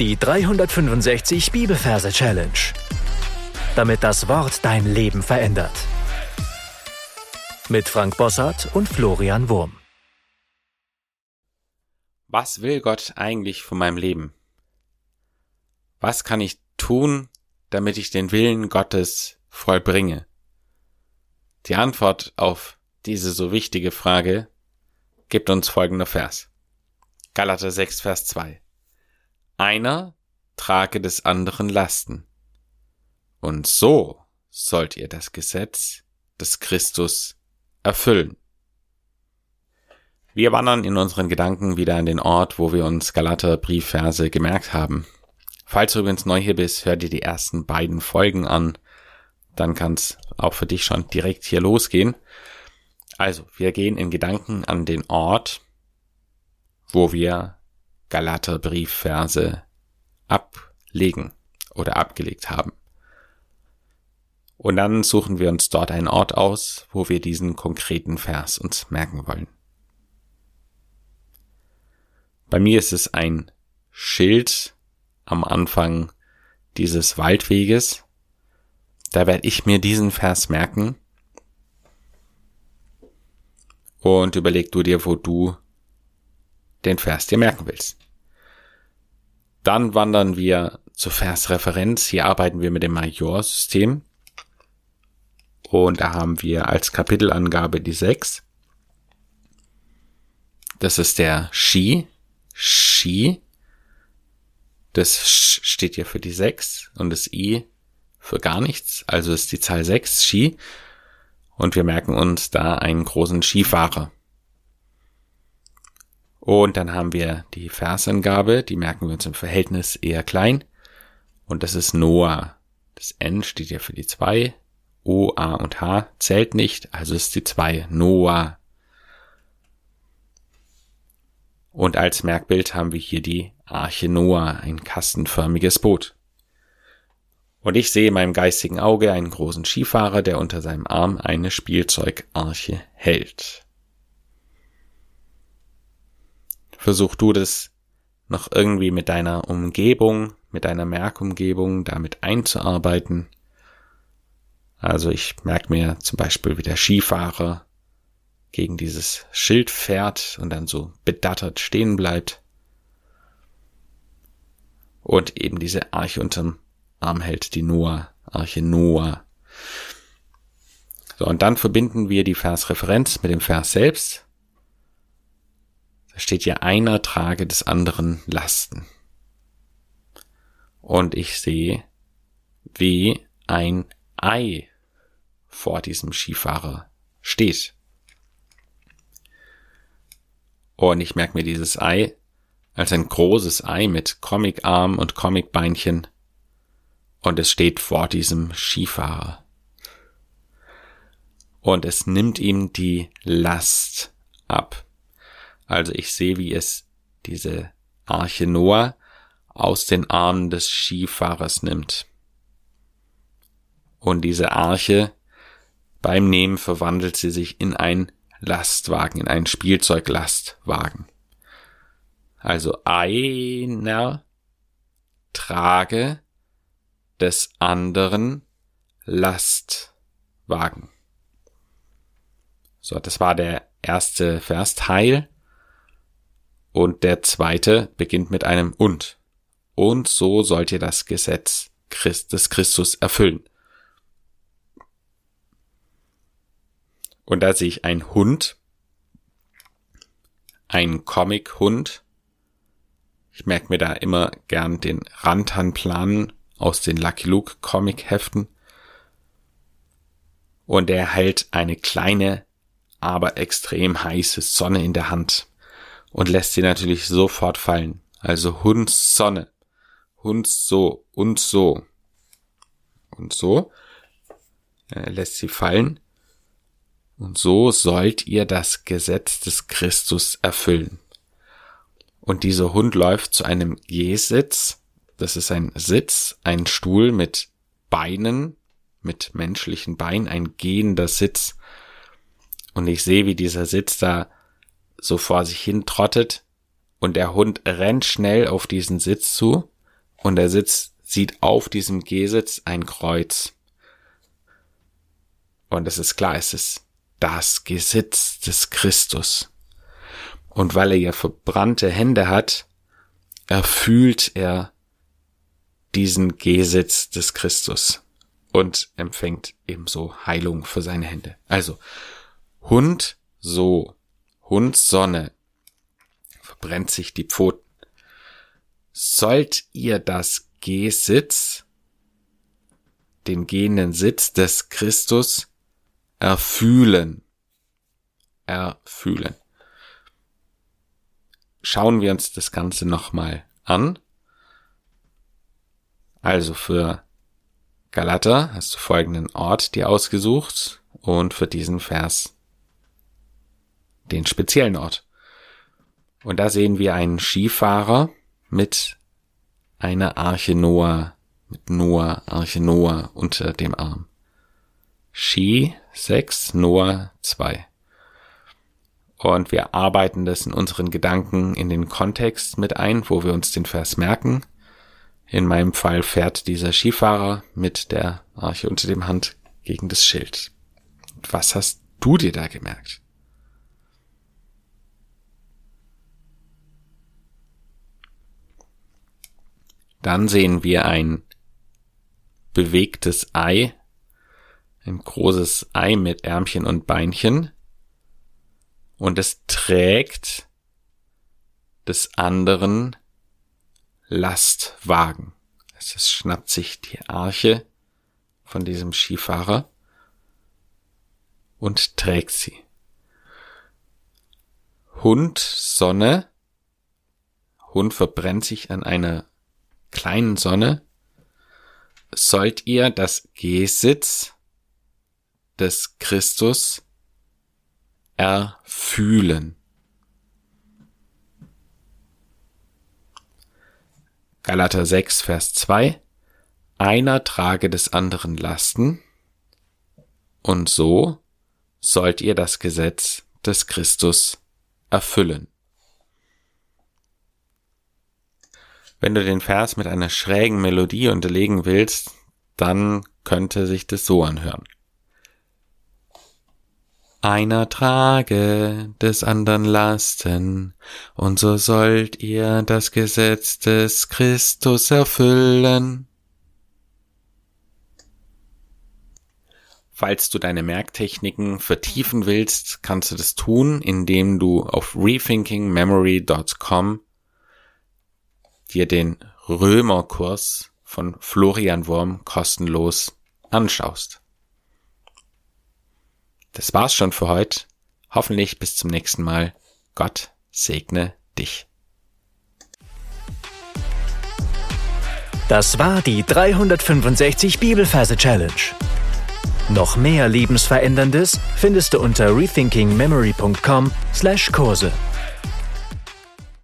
Die 365 Bibelverse Challenge. Damit das Wort dein Leben verändert. Mit Frank Bossart und Florian Wurm. Was will Gott eigentlich von meinem Leben? Was kann ich tun, damit ich den Willen Gottes vollbringe? Die Antwort auf diese so wichtige Frage gibt uns folgender Vers. Galater 6, Vers 2. Einer trage des anderen Lasten. Und so sollt ihr das Gesetz des Christus erfüllen. Wir wandern in unseren Gedanken wieder an den Ort, wo wir uns Galater Briefverse gemerkt haben. Falls du übrigens neu hier bist, hör dir die ersten beiden Folgen an. Dann kann es auch für dich schon direkt hier losgehen. Also, wir gehen in Gedanken an den Ort, wo wir Galaterbriefverse ablegen oder abgelegt haben. Und dann suchen wir uns dort einen Ort aus, wo wir diesen konkreten Vers uns merken wollen. Bei mir ist es ein Schild am Anfang dieses Waldweges. Da werde ich mir diesen Vers merken. Und überleg du dir, wo du den Vers dir merken willst. Dann wandern wir zur Versreferenz. Hier arbeiten wir mit dem Major-System. Und da haben wir als Kapitelangabe die 6. Das ist der Ski. Ski. Das Sch steht hier für die 6 und das I für gar nichts. Also ist die Zahl 6 Ski. Und wir merken uns da einen großen Skifahrer. Und dann haben wir die Versangabe, die merken wir uns im Verhältnis eher klein. Und das ist Noah. Das N steht ja für die 2. O, A und H zählt nicht, also ist die 2 Noah. Und als Merkbild haben wir hier die Arche Noah, ein kastenförmiges Boot. Und ich sehe in meinem geistigen Auge einen großen Skifahrer, der unter seinem Arm eine Spielzeugarche hält. Versuch du das noch irgendwie mit deiner Umgebung, mit deiner Merkumgebung damit einzuarbeiten. Also ich merke mir zum Beispiel, wie der Skifahrer gegen dieses Schild fährt und dann so bedattert stehen bleibt. Und eben diese Arche unterm Arm hält, die Noah, Arche Noah. So, und dann verbinden wir die Versreferenz mit dem Vers selbst. Da steht ja einer trage des anderen Lasten. Und ich sehe, wie ein Ei vor diesem Skifahrer steht. Und ich merke mir dieses Ei als ein großes Ei mit Comicarm und Comicbeinchen. Und es steht vor diesem Skifahrer. Und es nimmt ihm die Last ab. Also ich sehe, wie es diese Arche Noah aus den Armen des Skifahrers nimmt. Und diese Arche beim Nehmen verwandelt sie sich in ein Lastwagen, in einen Spielzeuglastwagen. Also einer trage des anderen Lastwagen. So, das war der erste Versteil. Und der zweite beginnt mit einem und. Und so sollt ihr das Gesetz des Christus erfüllen. Und da sehe ich einen Hund, einen Comic-Hund. Ich merke mir da immer gern den Rantanplan aus den Lucky Luke Comic-Heften. Und er hält eine kleine, aber extrem heiße Sonne in der Hand und lässt sie natürlich sofort fallen. Also Hund Sonne, Hund so und so und so. Er lässt sie fallen. Und so sollt ihr das Gesetz des Christus erfüllen. Und dieser Hund läuft zu einem Jesitz. Das ist ein Sitz, ein Stuhl mit Beinen, mit menschlichen Beinen, ein gehender Sitz. Und ich sehe, wie dieser Sitz da so vor sich hin trottet und der Hund rennt schnell auf diesen Sitz zu und er sitzt, sieht auf diesem G-Sitz ein Kreuz. Und es ist klar, es ist das Gesitz des Christus. Und weil er ja verbrannte Hände hat, erfühlt er diesen Gesitz des Christus und empfängt ebenso Heilung für seine Hände. Also Hund so, Hund Sonne, verbrennt sich die Pfoten. Sollt ihr das Gesitz, den gehenden Sitz des Christus erfühlen, erfühlen. Schauen wir uns das Ganze nochmal an. Also für Galater hast du folgenden Ort dir ausgesucht und für diesen Vers den speziellen Ort. Und da sehen wir einen Skifahrer mit einer Arche Noah, mit Noah, Arche Noah unter dem Arm. Ski 6, Noah 2. Und wir arbeiten das in unseren Gedanken in den Kontext mit ein, wo wir uns den Vers merken. In meinem Fall fährt dieser Skifahrer mit der Arche unter dem Hand gegen das Schild. Was hast du dir da gemerkt? Dann sehen wir ein bewegtes Ei, ein großes Ei mit Ärmchen und Beinchen, und es trägt des anderen Lastwagen. Es schnappt sich die Arche von diesem Skifahrer und trägt sie. Hund Sonne. Hund verbrennt sich an einer kleinen Sonne, sollt ihr das Gesitz des Christus erfühlen. Galater 6, Vers 2. Einer trage des anderen Lasten, und so sollt ihr das Gesetz des Christus erfüllen. Wenn du den Vers mit einer schrägen Melodie unterlegen willst, dann könnte sich das so anhören. Einer trage des andern Lasten, und so sollt ihr das Gesetz des Christus erfüllen. Falls du deine Merktechniken vertiefen willst, kannst du das tun, indem du auf rethinkingmemory.com dir den Römerkurs von Florian Wurm kostenlos anschaust. Das war's schon für heute. Hoffentlich bis zum nächsten Mal. Gott segne dich. Das war die 365 Bibelferse Challenge. Noch mehr Lebensveränderndes findest du unter rethinkingmemory.com/Kurse.